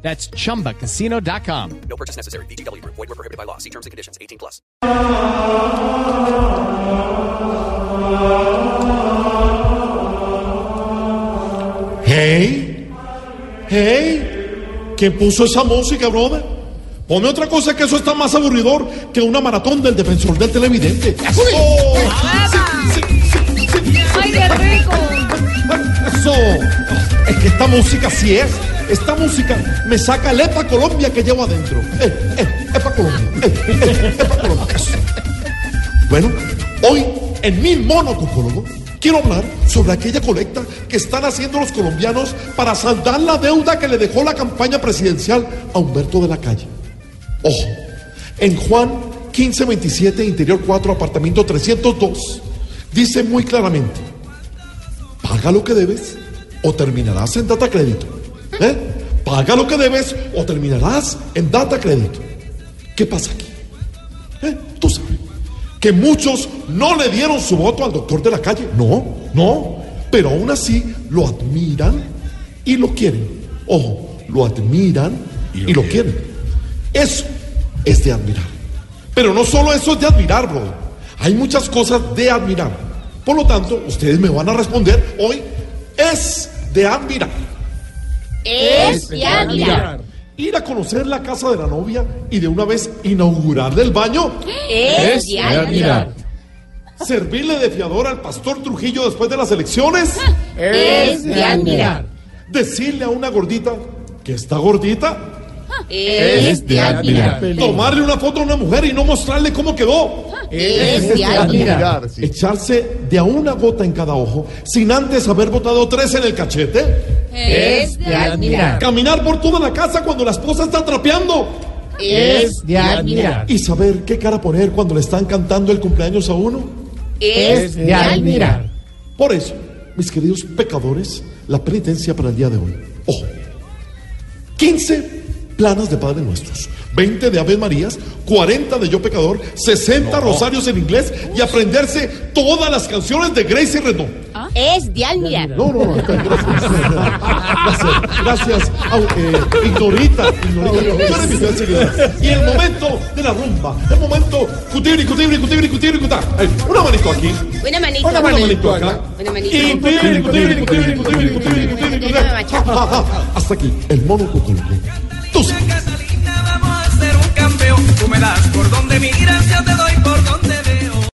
That's chumbacasino.com. No purchase necessary. BGW. Void were prohibited by law. See terms and conditions. 18 plus. Hey, hey, ¿quién puso esa música, brother? Ponme otra cosa que eso está más aburridor que una maratón del defensor del televidente. ¡Eso! Sí, sí, sí, sí. ¡Ay, qué rico! Eso. Es que esta música sí es. Esta música me saca el EPA Colombia que llevo adentro. Eh, eh, EPA Colombia. Eh, eh, EPA Colombia. Bueno, hoy en mi monocucólogo quiero hablar sobre aquella colecta que están haciendo los colombianos para saldar la deuda que le dejó la campaña presidencial a Humberto de la Calle. Ojo, en Juan 1527, interior 4, apartamento 302, dice muy claramente, paga lo que debes o terminarás en data crédito. ¿Eh? Paga lo que debes o terminarás en data crédito. ¿Qué pasa aquí? ¿Eh? Tú sabes que muchos no le dieron su voto al doctor de la calle. No, no. Pero aún así lo admiran y lo quieren. Ojo, lo admiran y lo quieren. Eso es de admirar. Pero no solo eso es de admirar, bro. Hay muchas cosas de admirar. Por lo tanto, ustedes me van a responder hoy, es de admirar. Es de admirar. Ir a conocer la casa de la novia y de una vez inaugurarle el baño. Es de admirar. Servirle de fiador al pastor Trujillo después de las elecciones. Es de admirar. Decirle a una gordita que está gordita. Es de admirar. Tomarle una foto a una mujer y no mostrarle cómo quedó. Es de admirar. Echarse de a una gota en cada ojo sin antes haber botado tres en el cachete. Es de admirar. Caminar por toda la casa cuando la esposa está trapeando. Es de admirar. Y saber qué cara poner cuando le están cantando el cumpleaños a uno. Es de admirar. Por eso, mis queridos pecadores, la penitencia para el día de hoy. Ojo. 15 planas de Padre Nuestros, 20 de Aves Marías, 40 de Yo Pecador, 60 rosarios en inglés y aprenderse todas las canciones de Gracie Es de admirar. No, no, no, gracias. Gracias, gracias. Au, eh, ignorita. Y el momento de la rumba, el momento cutibri, cutibri, cutibri, cutibri, cutá. Eh, Una manito aquí, Una manito. una manito acá. Una manito. Y cutibri, cutibri, cutibri, cutibri, cutibri, cutibri. Hasta aquí, el mono. Tú sabes.